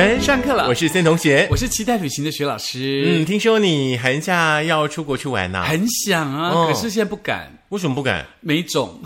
三十分上课了。我是森同学。我是期待旅行的徐老师，嗯，听说你寒假要出国去玩呐、很想啊，哦。可是现在不敢，为什么不敢？没种。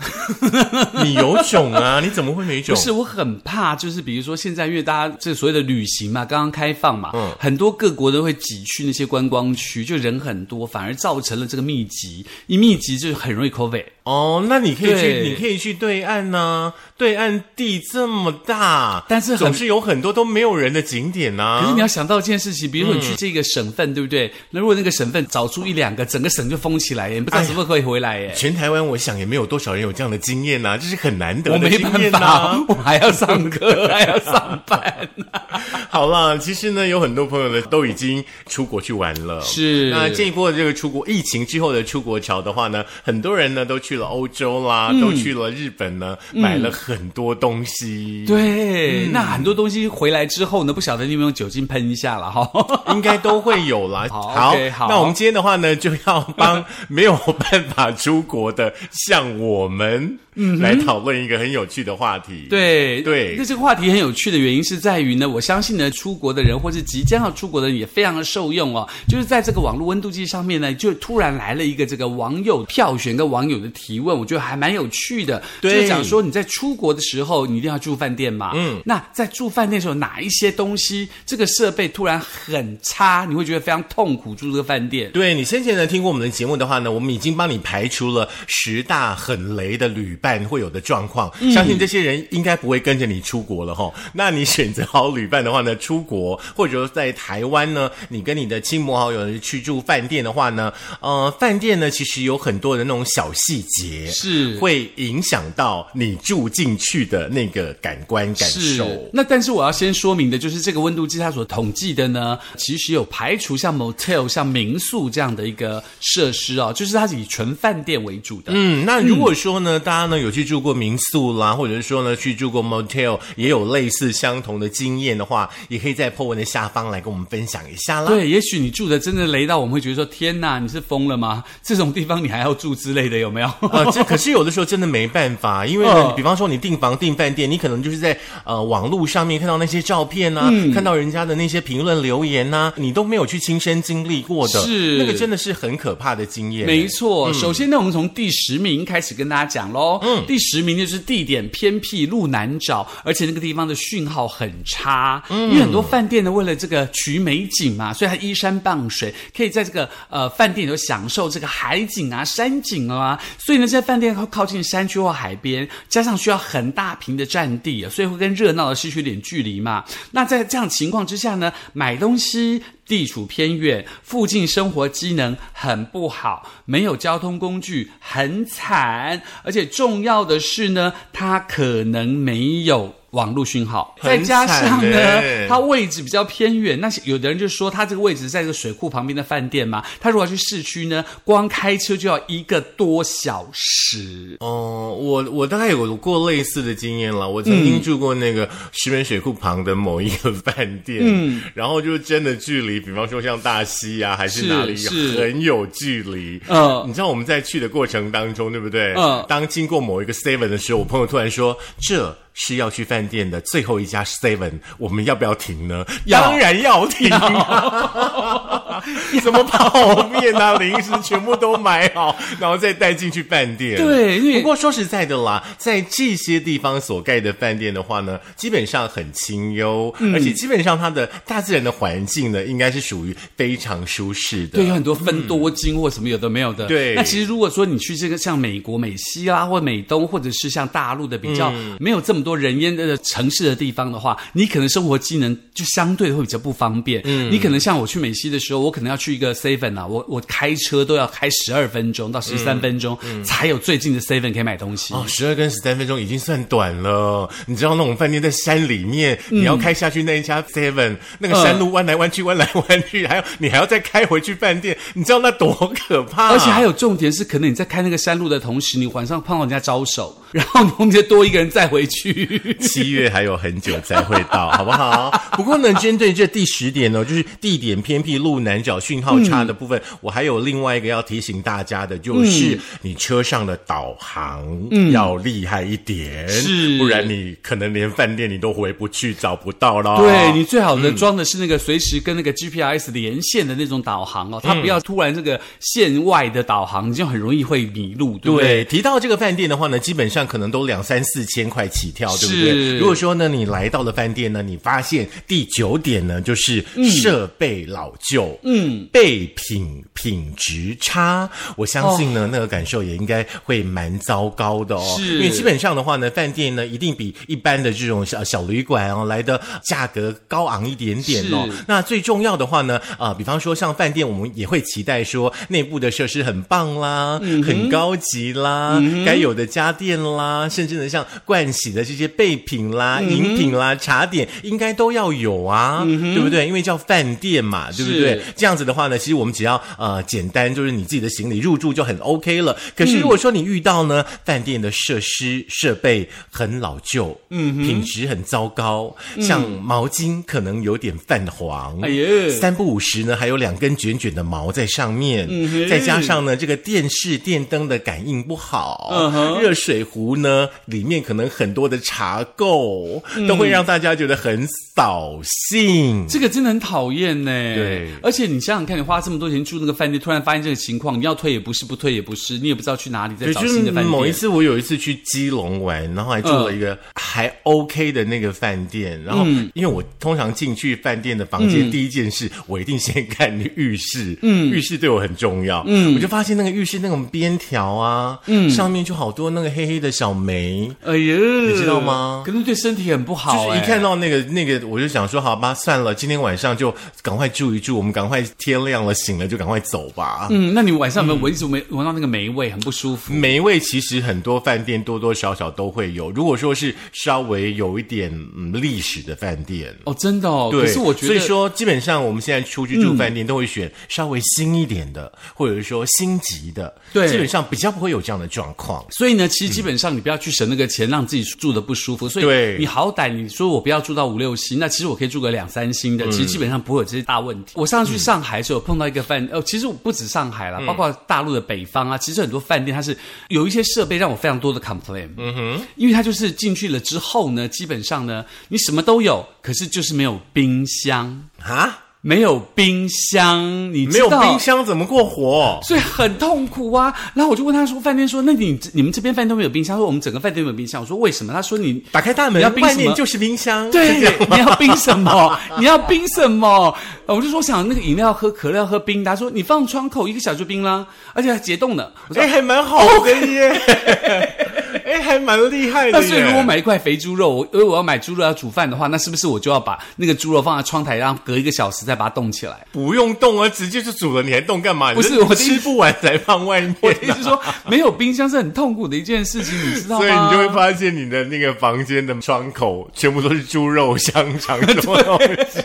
你有种啊！你怎么会没种？不是，我很怕，就是比如说现在，因为大家这所谓的旅行嘛，刚刚开放嘛，嗯很多各国都会挤去那些观光区，就人很多，反而造成了这个密集，一密集就很容易 COVID。哦，那你可以去，你可以去对岸呢、对岸地这么大，但是很总是有很多都没有人的景点呐、可是你要想到一件事情，比如说你去这个省份，对不对？那如果那个省份找出一两个，整个省就封起来耶，你不知道什么时候可以回来耶。全台湾，我想也没有多少人有这样的经验呐、这是很难得的经验呐、我还要上课，还要上班。好了，其实呢，有很多朋友呢都已经出国去玩了。是那这一波的这个出国疫情之后的出国潮的话呢，很多人呢都去了欧洲啦，都去了日本呢，买了很多东西。。对，那很多东西回来之后呢，不晓得你有没有用酒精喷一下了哈。应该都会有啦。好那我们今天的话呢，就要帮没有办法出国的，像我们来讨论一个很有趣的话题。对对那这个话题很有趣的原因是在于呢，我相信呢，出国的人或是即将要出国的人也非常的受用哦。就是在这个网络温度计上面呢，就突然来了一个这个网友票选跟网友的提问，我觉得还蛮有趣的。对就是讲说你在出国的时候，你一定要住饭店嘛。嗯，那在住饭店的时候，哪一些东西这个设备突然很差，你会觉得非常痛苦住这个饭店？对你先前呢听过我们的节目的话呢，我们已经帮你排除了十大很雷的旅伴会有的状况，相信这些人应该不会跟着你出国了哈。那你选择好旅伴的话呢，出国或者说在台湾呢，你跟你的亲朋好友去住饭店的话呢，呃，饭店呢其实有很多的那种小细节是会影响到你住进去的那个感官感受。那但是我要先说明的就是，这个温度计它所统计的呢，其实有排除像 motel、像民宿这样的一个设施哦，就是它是以纯饭店为主的。嗯，那如果说呢，大家呢有去住过民宿啦，或者是说呢去住过 motel，也有类似相同的经验的话，也可以在 po 文的下方来跟我们分享一下啦。对，也许你住的真的雷到我们会觉得说：“天哪，你是疯了吗？这种地方你还要住之类的，有没有？”呃，这可是有的时候真的没办法，因为比方说你订房订饭店，你可能就是在呃网络上面看到那些照片呐、嗯看到人家的那些评论留言呐、你都没有去亲身经历过的，是那个真的是很可怕的经验。没错，首先呢，我们从第十名开始跟大家讲喽。嗯，第十名就是地点偏僻、路难找，而且那个地方的讯号很差。嗯，因为很多饭店呢，为了这个取美景嘛，所以它依山傍水，可以在这个呃饭店里头享受这个海景啊、山景啊。所以呢，这些饭店靠靠近山区或海边，加上需要很大平的占地啊，所以会跟热闹的失去点距离嘛。那在这样情况之下呢，买东西。地处偏远，附近生活机能很不好，没有交通工具，很惨。而且重要的是呢，他可能没有网络讯号，再加上呢欸，它位置比较偏远。那有的人就说，它这个位置在这个水库旁边的饭店嘛，他如果要去市区呢，光开车就要一个多小时。哦，我我大概有过类似的经验了。我曾经住过那个石门水库旁的某一个饭店，嗯，然后就真的距离，比方说像大溪啊，还是是哪里，是很有距离。嗯你知道我们在去的过程当中，对不对？嗯当经过某一个 Seven 的时候，我朋友突然说：“这是要去饭店的最后一家 Seven，我们要不要停呢？”当然要停啊！怎 么泡面啊、零食全部都买好，然后再带进去饭店。对因为不过说实在的啦，在这些地方所盖的饭店的话呢，基本上很清幽，嗯而且基本上它的大自然的环境呢，应该是属于非常舒适的。对，有很多分多金或什么有的没有的。对那其实如果说你去这个像美国、美西啦，或美东，或者是像大陆的比较没有这么多人烟的城市的地方的话，你可能生活机能就相对会比较不方便。嗯，你可能像我去美西的时候，我可能要去一个 Seven 啊，我我开车都要开十二分钟到十三分钟，才有最近的 Seven 可以买东西。哦，十二跟十三分钟已经算短了。你知道那种饭店在山里面，嗯你要开下去那一家 Seven，、那个山路弯来弯去，弯来弯去，还有你还要再开回去饭店，你知道那多可怕、而且还有重点是，可能你在开那个山路的同时，你晚上碰到人家招手，然后我们就多一个人再回去，去。七月还有很久才会到，好不好？不过呢，针对这第十点呢，就是地点偏僻、路南角、讯号差的部分，我还有另外一个要提醒大家的，就是你车上的导航要厉害一点，是不然你可能连饭店你都回不去，找不到了。对你最好呢装的是那个随时跟那个 GPS 连线的那种导航哦，它不要突然这个线外的导航，你就很容易会迷路，对不对？对，提到这个饭店的话呢，基本上可能都两三四千块起跳，对不对？是如果说呢，你来到了饭店呢，你发现第九点呢，就是设备老旧，嗯，备品品质差，我相信呢，那个感受也应该会蛮糟糕的哦。是因为基本上的话呢，饭店呢一定比一般的这种小小旅馆哦来的价格高昂一点点哦。那最重要的话呢，啊、比方说像饭店，我们也会期待说内部的设施很棒啦，很高级啦，该有的家电啦，甚至呢像盥洗的这些备品啦、饮品啦、茶点，应该都要有啊，对不对？因为叫饭店嘛，对不对？这样子的话呢，其实我们只要呃简单，就是你自己的行李入住就很 OK 了。可是如果说你遇到呢，饭店的设施设备很老旧，嗯，品质很糟糕，像毛巾可能有点泛黄，哎呀。三不五时呢还有两根卷卷的毛在上面，哼。再加上呢这个电视电灯的感应不好，热水壶呢里面可能很多的茶垢，都会让大家觉得很扫兴。这个真的很讨厌呢。对而且你想想看，你花这么多钱住那个饭店，突然发现这个情况，你要退也不是，不退也不是，你也不知道去哪里再对，找新的饭店。某一次，我有一次去基隆玩，然后还住了一个还 OK 的那个饭店。然后，因为我通常进去饭店的房间，第一件事我一定先看浴室，嗯，浴室对我很重要，嗯，我就发现那个浴室那种边条啊，嗯，上面就好多那个黑黑的小霉。哎呀，你知道吗可能对身体很不好、就是一哎看到那个那个，我就想说，好吧，算了，今天晚上就赶快住一住，我们赶快天亮了醒了就赶快走吧。嗯，那你晚上有没有闻一直闻闻到那个霉味，很不舒服？霉味其实很多饭店多多少少都会有。如果说是稍微有一点嗯历史的饭店，哦，真的哦。对，可是我觉得，所以说基本上我们现在出去住饭店都会选稍微新一点的，或者是说星级的，对基本上比较不会有这样的状况。所以呢，其实基本上你不要去省那个钱，让自己住的不舒服。所以对你好歹你说我不要住到五六星，那其实我可以住个两三星嗯的，其实基本上不会有这些大问题。我上次去上海的时候，碰到一个饭，哦，其实我不止上海嗯啦，包括大陆的北方啊，其实很多饭店它是有一些设备让我非常多的 complain。嗯哼，因为它就是进去了之后呢，基本上呢，你什么都有，可是就是没有冰箱，啊，没有冰箱，你没有知道冰箱怎么过活？所以很痛苦啊。然后我就问他说：“饭店说，那你你们这边饭店都没有冰箱？”他说：“我们整个饭店都没有冰箱。”我说：“为什么？”他说：“你打开大门你要，冰什么外面就是冰箱。对你要冰什么？你要冰什么？”我就说：“想那个饮料喝可乐喝冰的。”他说：“你放窗口一个小时就冰啦，而且还解冻的。”我说哎，还蛮好的耶，哎，还蛮厉害的那耶。所以如果买一块肥猪肉，我因为我要买猪肉要煮饭的话，那是不是我就要把那个猪肉放在窗台，然后隔一个小时再把它冻起来？不用冻啊，直接就煮了，你还冻干嘛？不是我吃不完才放外面、我的意思是说，没有冰箱是很痛苦的一件事情，你知道吗？所以你就会发现你的那个房间的窗口全部都是猪肉、香肠什么东西。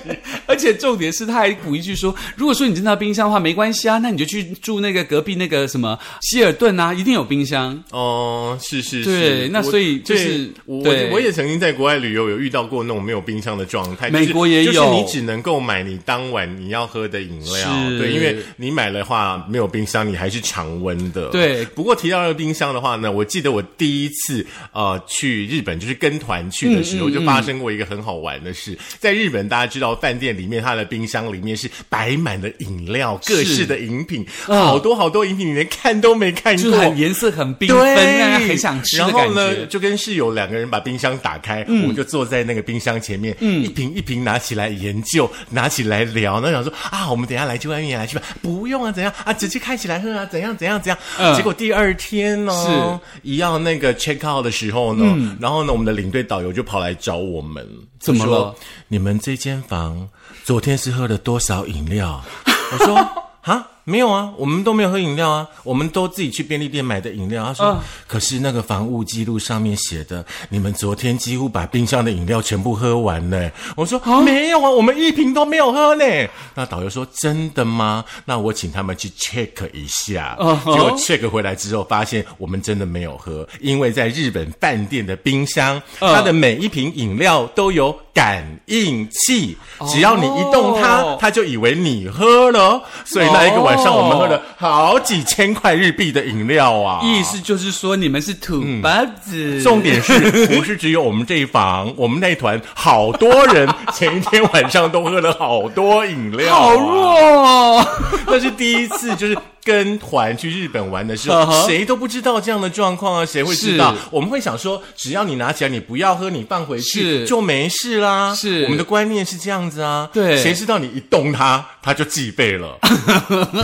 而且重点是，他还补一句说：“如果说你真的要冰箱的话，没关系啊，那你就去住那个隔壁那个什么希尔顿啊，一定有冰箱。哦，是是是，我对那所以就是我我也曾经在国外旅游，有遇到过那种没有冰箱的状态。美国也有就是你只能够买你当晚你要喝的饮料。对，因为你买的话没有冰箱，你还是常温的。对不过提到那个冰箱的话呢，我记得我第一次呃去日本，就是跟团去的时候，嗯就发生过一个很好玩的事。在日本，大家知道饭店里面它的冰箱里面是摆满了饮料，各式的饮品，嗯好多好多饮品，你连看都没看过，就是很颜色很缤纷，对，让人很想吃的感然后呢，就跟室友两个人把冰箱打开，我们就坐在那个冰箱前面，一瓶一瓶拿起来研究，拿起来聊。那想说啊，我们等一下来去外面来去吧，不用啊，怎样啊，直接开起来喝啊，怎样怎样怎样。嗯结果第二天呢，是一样那个 check out 的时候呢，然后呢，我们的领队导游就跑来找我们，怎么说？你们这间房昨天是喝了多少饮料？我说啊。没有啊，我们都没有喝饮料啊，我们都自己去便利店买的饮料。他说，嗯可是那个房务记录上面写的，你们昨天几乎把冰箱的饮料全部喝完呢。我说、没有啊，我们一瓶都没有喝呢。那导游说真的吗？那我请他们去 check 一下。结果 check 回来之后，发现我们真的没有喝，因为在日本饭店的冰箱，嗯它的每一瓶饮料都有感应器，只要你一动它，哦它就以为你喝了。所以那一个晚上，我们喝了好几千块日币的饮料啊！意思就是说你们是土包子。重点是不是只有我们这一房，我们那一团好多人前一天晚上都喝了好多饮料、好弱、哦。那是第一次，就是跟团去日本玩的时候 谁都不知道这样的状况啊，谁会知道？我们会想说，只要你拿起来，你不要喝，你放回去就没事啦。是我们的观念是这样子啊。对谁知道你一动它，它就记背了，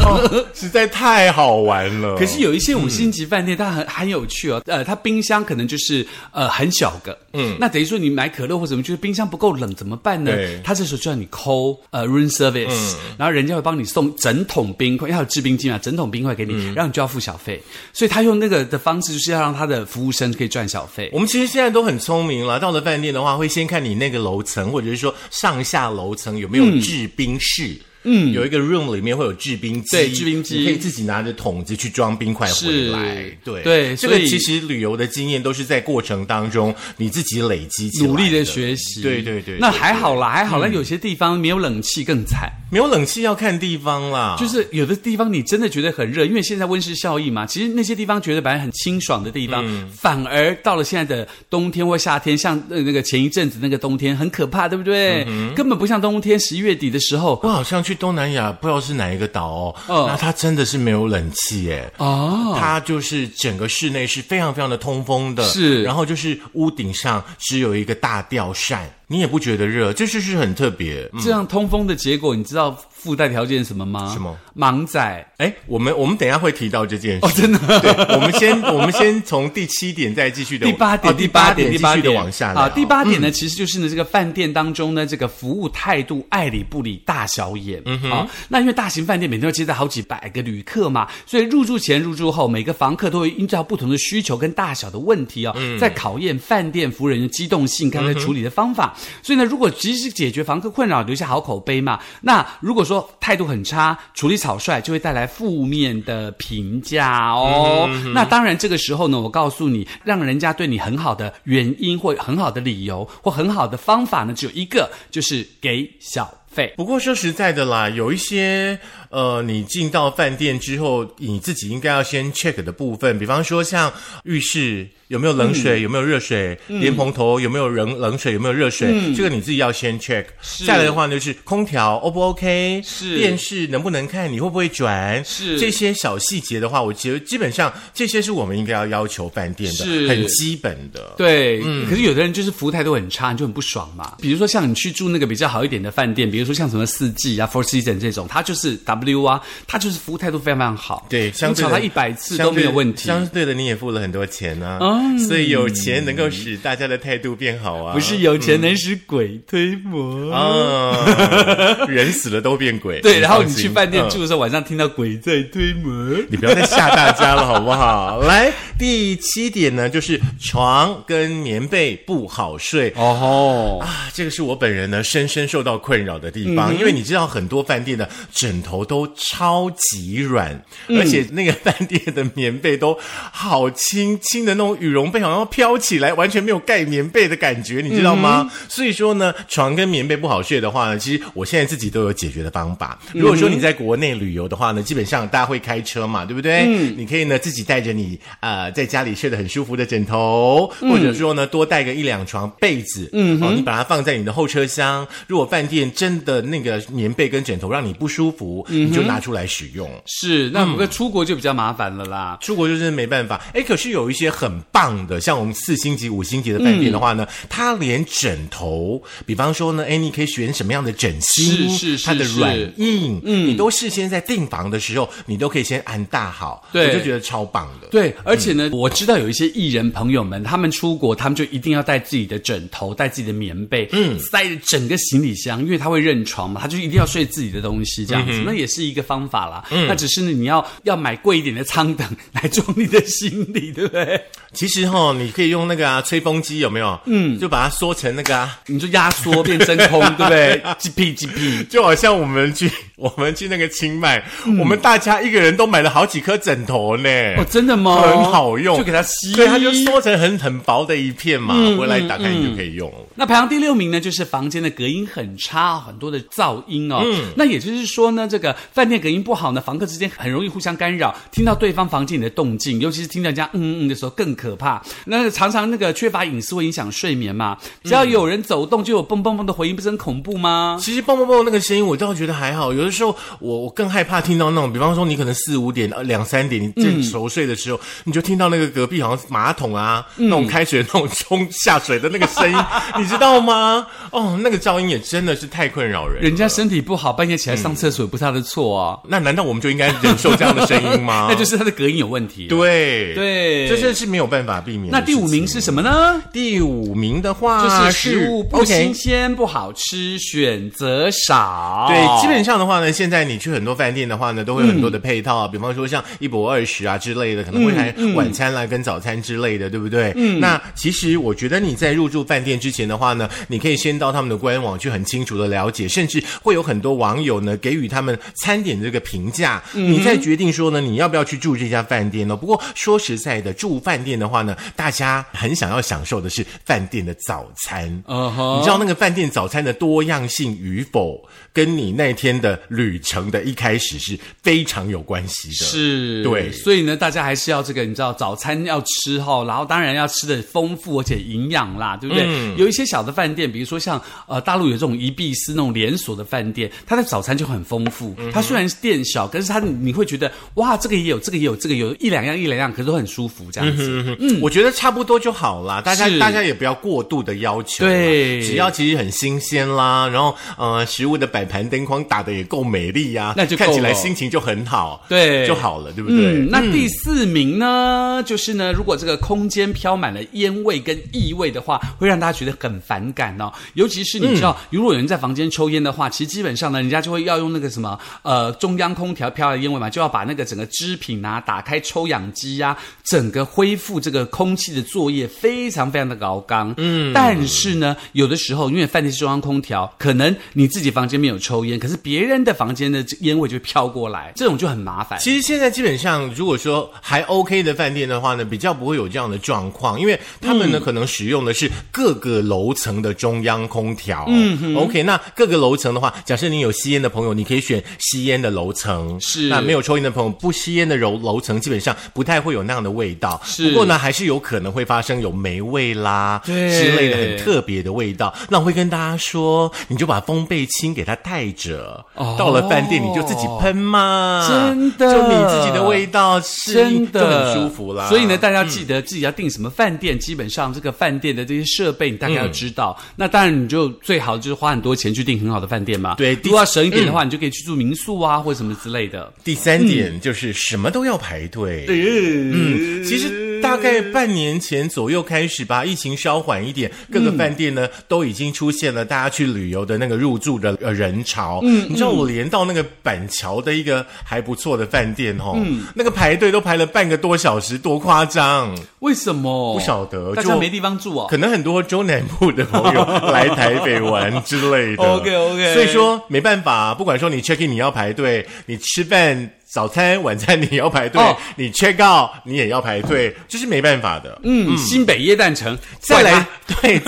哦实在太好玩了。可是有一些五星级饭店，它很很有趣哦。呃，它冰箱可能就是呃很小个，嗯，那等于说你买可乐或什么，就是冰箱不够冷怎么办呢对？他这时候就让你抠呃 room service，、然后人家会帮你送整桶冰块，要有制冰机嘛，整桶冰块给你，然后你就要付小费。所以他用那个的方式，就是要让他的服务生可以赚小费。我们其实现在都很聪明了，到了饭店的话，会先看你那个楼层，或者是说上下楼层有没有制冰室。嗯，有一个 room 里面会有制冰机，对制冰机可以自己拿着桶子去装冰块回来。对对这个所以其实旅游的经验都是在过程当中你自己累积起来努力的学习，对对对，那还好啦，还好啦。有些地方没有冷气更惨，没有冷气要看地方啦，就是有的地方你真的觉得很热，因为现在温室效应嘛。其实那些地方觉得本来很清爽的地方，嗯反而到了现在的冬天或夏天，像呃那个前一阵子那个冬天很可怕，对不对？嗯根本不像冬天十一月底的时候我好像去东南亚，不知道是哪一个岛哦，嗯那它真的是没有冷气耶。哦。它就是整个室内是非常非常的通风的，是然后就是屋顶上只有一个大吊扇，你也不觉得热，这就是很特别。嗯这样通风的结果，你知道附带条件什么吗？什么？盲仔。哎，我们我们等一下会提到这件事。哦，真的。对，我们先我们先从第七点再继续的第八点，哦第八点，第八点继续的往下聊。啊。第八点呢，其实就是呢，这个饭店当中呢，这个服务态度爱理不理，大小眼。嗯啊，那因为大型饭店每天要接待好几百个旅客嘛，所以入住前、入住后，每个房客都会依照不同的需求跟大小的问题哦，在考验饭店服务人员机动性刚才处理的方法。所以呢，如果及时解决房客困扰，留下好口碑嘛，那如果说态度很差，处理草率，就会带来负面的评价哦。那当然，这个时候呢，我告诉你，让人家对你很好的原因或很好的理由或很好的方法呢，只有一个，就是给小费。不过说实在的啦，有一些呃，你进到饭店之后，你自己应该要先 check 的部分，比方说像浴室有没有冷水，有没有热水，莲蓬头有没有冷冷水，有没有热水，这个你自己要先 check。再来的话呢，就是空调 O 不 OK，是。电视能不能看，你会不会转，是。这些小细节的话，我觉得基本上这些是我们应该要要求饭店的，是。很基本的。对，可是有的人就是服务态度很差，你就很不爽嘛。比如说像你去住那个比较好一点的饭店，比如说像什么四季啊、Four Season 这种，它就是 W 啊，它就是服务态度非常非常好。对，相对的你找他一百次都没有问题。相对的，你也付了很多钱啊、嗯所以有钱能够使大家的态度变好啊。不是有钱能使鬼推磨。啊，人死了都变鬼。对，然后你去饭店嗯住的时候，晚上听到鬼在推磨。你不要再吓大家了，好不好？来，第七点呢，就是床跟棉被不好睡。哦，啊，这个是我本人呢深深受到困扰的地嗯方，因为你知道很多饭店的枕头都超级软，嗯而且那个饭店的棉被都好轻轻的那种羽绒被，好像飘起来，完全没有盖棉被的感觉，你知道吗？嗯所以说呢，床跟棉被不好睡的话呢，其实我现在自己都有解决的方法。如果说你在国内旅游的话呢，基本上大家会开车嘛，对不对？嗯你可以呢自己带着你呃在家里睡得很舒服的枕头，嗯或者说呢多带个一两床被子，嗯，哦，你把它放在你的后车厢。如果饭店真的那个棉被跟枕头让你不舒服，嗯你就拿出来使用。是，那我们出国就比较麻烦了啦。出国就真的没办法，哎，可是有一些很棒的，像我们四星级、五星级的饭店的话呢，它连枕头，比方说呢，哎，你可以选什么样的枕芯，是是是它的软硬，嗯，你都事先在订房的时候，你都可以先安大好，对我就觉得超棒的。对，而且呢，我知道有一些艺人朋友们，他们出国，他们就一定要带自己的枕头，带自己的棉被，嗯，塞着整个行李箱，因为他会认床嘛，他就一定要睡自己的东西，这样子，那也是一个方法啦。那只是你要要买贵一点的舱等来装你的行李，对不对？其实哈，你可以用那个啊吹风机，有没有？嗯，就把它缩成那个啊，你就压缩变真空，对不对？G P G P，就好像我们去 我们去那个清迈，我们大家一个人都买了好几颗枕头呢。哦，真的吗？很好用，就给它吸，对，它就缩成很很薄的一片嘛，回来打开你就可以用。那排行第六名呢，就是房间的隔音很差，很多的噪音哦。嗯，那也就是说呢，这个饭店隔音不好呢，房客之间很容易互相干扰，听到对方房间里的动静，尤其是听到人家嗯嗯的时候更可怕。那常常那个缺乏隐私会影响睡眠嘛，只要有人走动就有嘣嘣嘣的回音，不是很恐怖吗？其实嘣嘣嘣那个声音我倒觉得还好，有的时候我我更害怕听到那种，比方说你可能四五点、两三点你正熟睡的时候，你就听到那个隔壁好像马桶啊那种开水那种冲下水的那个声音，你知道吗？哦，那个噪音也真的是太困扰人。人家身体不好，半夜起来上厕所也不是他的错啊。那难道我们就应该忍受这样的声音吗？那就是他的隔音有问题。对对，这是没有办法避免。那第五名是什么呢？第五名的话就是食物不新鲜、不好吃，选择少。对，基本上的话呢，现在你去很多饭店的话呢，都会有很多的配套啊，比方说像一博二十啊之类的，可能会还晚餐啦跟早餐之类的，对不对？嗯。那其实我觉得你在入住饭店之前的话呢，你可以先到他们的官网去很清楚的了解，甚至会有很多网友呢给予他们餐点这个评价，你再决定说呢你要不要去住这家饭店呢？不过说实在的，住饭店的话呢，大家很想要享受的是饭店的早餐。嗯哼，你知道那个饭店早餐的多样性与否，跟你那天的旅程的一开始是非常有关系的。是，对，所以呢，大家还是要这个，你知道早餐要吃哈，然后当然要吃的丰富而且营养啦，对不对？有一些小的饭店，比如说像呃大陆有这种一碧斯那种连锁的饭店，它的早餐就很丰富。它虽然是店小，可是它你会觉得哇，这个也有，这个也有，这个有一两样一两样，可是都很舒服这样子。嗯，我觉得差不多就好啦，大家大家也不要过度的要求。对，只要其实很新鲜啦，然后呃食物的摆盘灯光打的也够美丽呀，那就看起来心情就很好，对，就好了，对不对？那第四名呢，就是呢，如果这个空间飘满了烟味跟异味的话，会让大家觉得很反感哦。尤其是你知道，如果有人在房间抽烟的话，其实基本上呢，人家就会要用那个什么呃中央空调飘的烟味嘛，就要把那个整个织品啊打开抽氧机呀，整个恢复这个空气的作业非常非常的高刚。嗯，但是呢，有的时候因为饭店是中央空调，可能你自己房间没有抽烟，可是别人的房间的烟味就飘过来，这种就很麻烦。其实现在基本上，如果说还 OK 的饭店的话呢，比较不会有这样的状况，因为他们呢可能使用的是各个楼层的中央空调。嗯，OK，那各个楼层的话，假设你有吸烟的朋友，你可以选吸烟的楼层；是。那没有抽烟的朋友，不吸烟的楼楼层基本上不太会有那样的味道。是，不过呢，还是有可能会发生有霉味啦对。之类的很特别的味道。那我会跟大家说，你就把风贝清给它带着，到了饭店你就自己喷嘛，真的。就你自己的味道是真的。就很舒服啦。所以呢，大家记得自己要订什么饭店，基本上这个饭店的这些设备你大概要知道。那当然，你就最好就是花很多钱去订很好的饭店嘛。对如果要省一点的话，你就可以去住民宿啊，或者什么之类的。第三点就是什么都要排队。嗯，其实大概半年前左右开始吧，疫情稍缓一点，各个饭店呢都已经出现了大家去旅游的那个入住的呃人潮。嗯，你知道我连到那个板桥的一个还不错的饭店哦，那个排队都排了半个多小时，多夸张！为什么？不晓得，就大家没地方住哦。可能很多中南部的朋友来台北玩之类的。OK，OK 所以说没办法，不管说你 check in 你要排队，你吃饭。早餐、晚餐你要排队，哦。你 check out 你也要排队，这是没办法的。嗯，新北耶诞城，再来，对，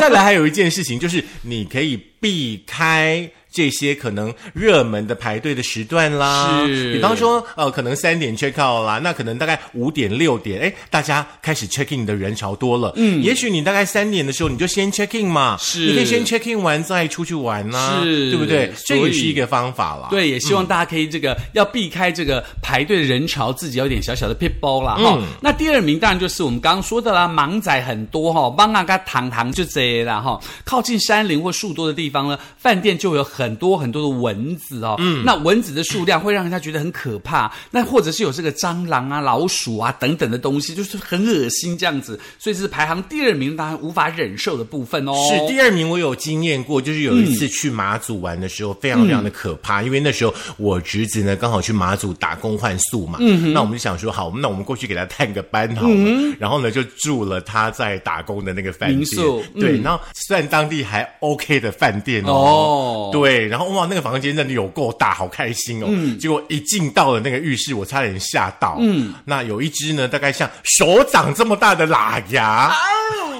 再来还有一件事情，就是你可以避开这些可能热门的排队的时段啦。是比方说，呃，可能三点 check out 啦，那可能大概五点、六点，哎，大家开始 check in 的人潮多了。嗯，也许你大概三点的时候你就先 check in 嘛，是你可以先 check in 完再出去玩呐、是对不对？这也是一个方法啦。对，也希望大家可以这个、要避开这个排队的人潮，自己有点小小的 pit 包啦哈、那第二名当然就是我们刚刚说的啦，盲仔很多哈，帮啊跟糖糖就这啦哈。靠近山林或树多的地方呢，饭店就会有很很多很多的蚊子哦。嗯，那蚊子的数量会让人家觉得很可怕。那或者是有这个蟑螂啊、老鼠啊等等的东西，就是很恶心这样子。所以这是排行第二名，大家无法忍受的部分哦。是第二名，我有经验过，就是有一次去马祖玩的时候，非常非常的可怕。因为那时候我侄子呢刚好去马祖打工换宿嘛，嗯，那我们就想说，好，那我们过去给他探个班好了。然后呢，就住了他在打工的那个饭店，对，然后算当地还 OK 的饭店哦，对，然后哇，那个房间真的有够大，好开心哦。结果一进到了那个浴室，我差点吓到。嗯，那有一只呢，大概像手掌这么大的喇牙。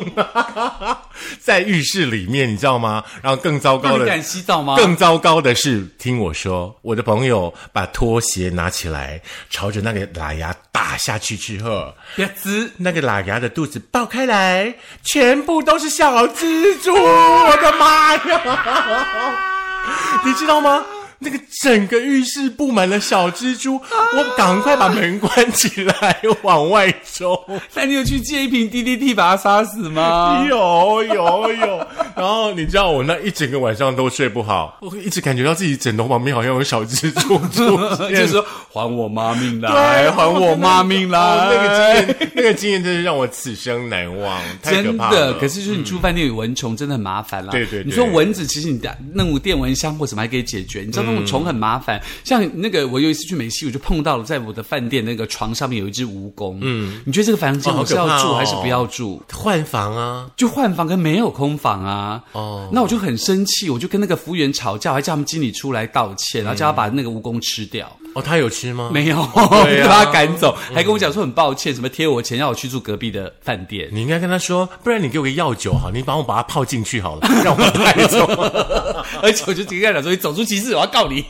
在浴室里面，你知道吗？然后更糟糕的，敢洗澡吗？更糟糕的是，听我说，我的朋友把拖鞋拿起来，朝着那个喇牙打下去之后，别滋，那个喇牙的肚子爆开来，全部都是小蜘蛛！我的妈呀！你知道吗？那个整个浴室布满了小蜘蛛，我赶快把门关起来，往外冲。那你有去借一瓶 DDT 把它杀死吗？有有有。然后你知道我那一整个晚上都睡不好，我一直感觉到自己枕头旁边好像有小蜘蛛，就是说还我妈命来，还我妈命来。那个经验，那个经验真是让我此生难忘，真的。可是就是你住饭店有蚊虫，真的很麻烦了。对对，你说蚊子，其实你弄个电蚊香或什么还可以解决，你知道。虫很麻烦，像那个我有一次去美西，我就碰到了，在我的饭店那个床上面有一只蜈蚣。嗯，你觉得这个房间我是要住还是不要住？换房啊，就换房，跟没有空房啊。哦，那我就很生气，我就跟那个服务员吵架，还叫他们经理出来道歉，然后叫他把那个蜈蚣吃掉。哦，他有吃吗？没有，把 他赶走，还跟我讲说很抱歉，什么贴我钱，让我去住隔壁的饭店。你应该跟他说，不然你给我个药酒好，你帮我把它泡进去好了，让我带走。而且我就直接跟他讲说，你走出歧视，我要告你。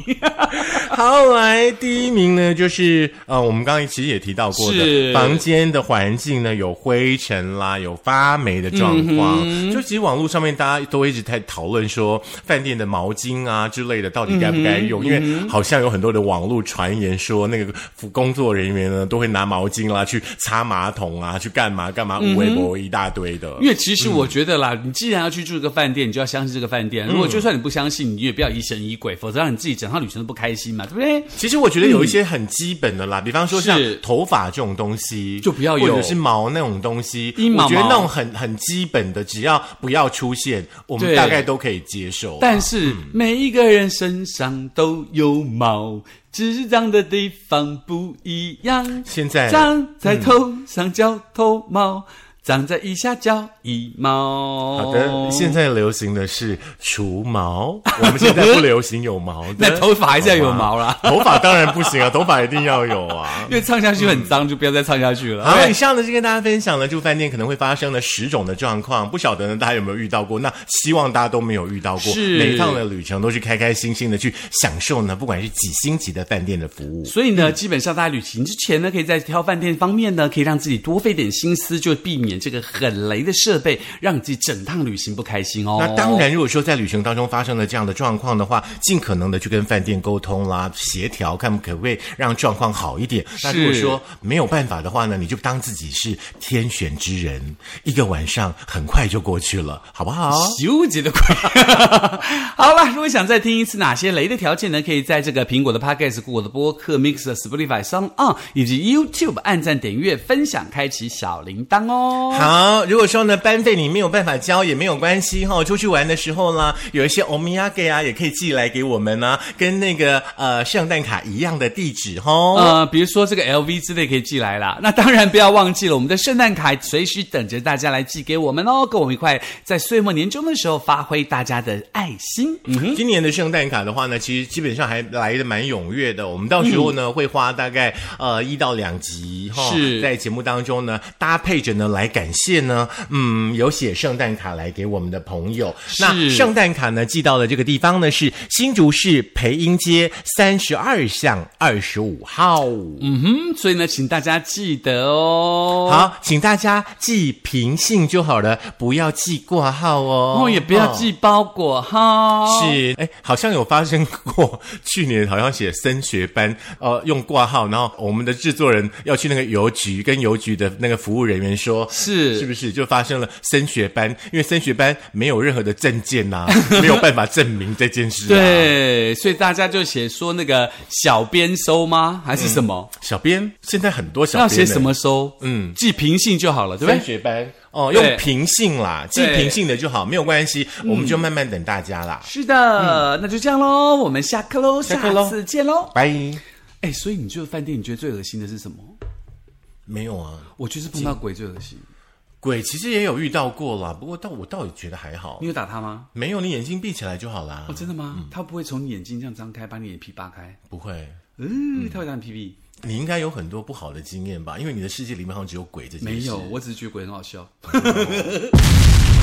好，来第一名呢，就是呃，我们刚刚其实也提到过的，房间的环境呢有灰尘啦，有发霉的状况。就其实网络上面大家都一直在讨论说，饭店的毛巾啊之类的到底该不该用，因为好像有很多的网络。传言说，那个工作人员呢，都会拿毛巾啦去擦马桶啊，去干嘛干嘛，无微博一大堆的。因为其实我觉得啦，你既然要去住一个饭店，你就要相信这个饭店。如果就算你不相信，你也不要疑神疑鬼，否则让你自己整趟旅程都不开心嘛，对不对？其实我觉得有一些很基本的啦，比方说像头发这种东西，就不要有，或者是毛那种东西，我觉得那种很很基本的，只要不要出现，我们大概都可以接受。但是每一个人身上都有毛。只是长的地方不一样。现在长在头上叫头毛。长在腋下叫腋毛。好的，现在流行的是除毛，我们现在不流行有毛的。那头发还是要有毛啦，头发当然不行啊，头发一定要有啊，因为唱下去很脏，就不要再唱下去了。好，以上呢就跟大家分享了住饭店可能会发生的十种的状况，不晓得呢大家有没有遇到过？那希望大家都没有遇到过，每趟的旅程都是开开心心的去享受呢，不管是几星级的饭店的服务。所以呢，基本上大家旅行之前呢，可以在挑饭店方面呢，可以让自己多费点心思，就避免。这个很雷的设备，让自己整趟旅行不开心哦。那当然，如果说在旅程当中发生了这样的状况的话，尽可能的去跟饭店沟通啦，协调，看可不可以让状况好一点。那如果说没有办法的话呢，你就当自己是天选之人，一个晚上很快就过去了，好不好？纠结的快。好了，如果想再听一次哪些雷的条件呢？可以在这个苹果的 Podcast、我的播客 Mix、Spotify、Song On 以及 YouTube 按赞、点阅、分享、开启小铃铛。哦，好。如果说呢，班费你没有办法交也没有关系哈。出去玩的时候呢，有一些欧米亚给啊，也可以寄来给我们呢，跟那个呃圣诞卡一样的地址哈。呃，比如说这个 LV 之类可以寄来啦。那当然不要忘记了，我们的圣诞卡随时等着大家来寄给我们哦，跟我们一块在岁末年终的时候发挥大家的爱心。嗯哼，今年的圣诞卡的话呢，其实基本上还来的蛮踊跃的。我们到时候呢会花大概呃一到两集哈，在节目当中呢搭配着呢来感谢。呢，嗯，有写圣诞卡来给我们的朋友。那圣诞卡呢，寄到的这个地方呢是新竹市培英街三十二巷二十五号。嗯哼，所以呢，请大家记得哦。好，请大家寄平信就好了，不要寄挂号哦。哦，也不要寄包裹哈。是，哎，好像有发生过，去年好像写升学班，呃，用挂号，然后我们的制作人要去那个邮局，跟邮局的那个服务人员说，是，是不是？是，就发生了升学班，因为升学班没有任何的证件呐、没有办法证明这件事、啊。对，所以大家就写说那个小编收吗？还是什么？小编现在很多小编呢要写什么收？嗯，记平信就好了，对不对升对？学班哦，用平信啦，记对平信的就好，没有关系，我们就慢慢等大家啦。是的，那就这样喽，我们下课喽，下次见喽。拜。哎，所以你觉得饭店你觉得最恶心的是什么？没有啊，我就是碰到鬼最恶心。鬼其实也有遇到过啦，不过倒我倒也觉得还好你，有打他吗？没有你眼睛闭起来就好啦哦，。真的吗？他不会从你眼睛这样张开，把你眼皮扒开？不会，嗯，他会打你屁屁？你应该有很多不好的经验吧？因为你的世界里面好像只有鬼这件事。没有，我只是觉得鬼很好笑。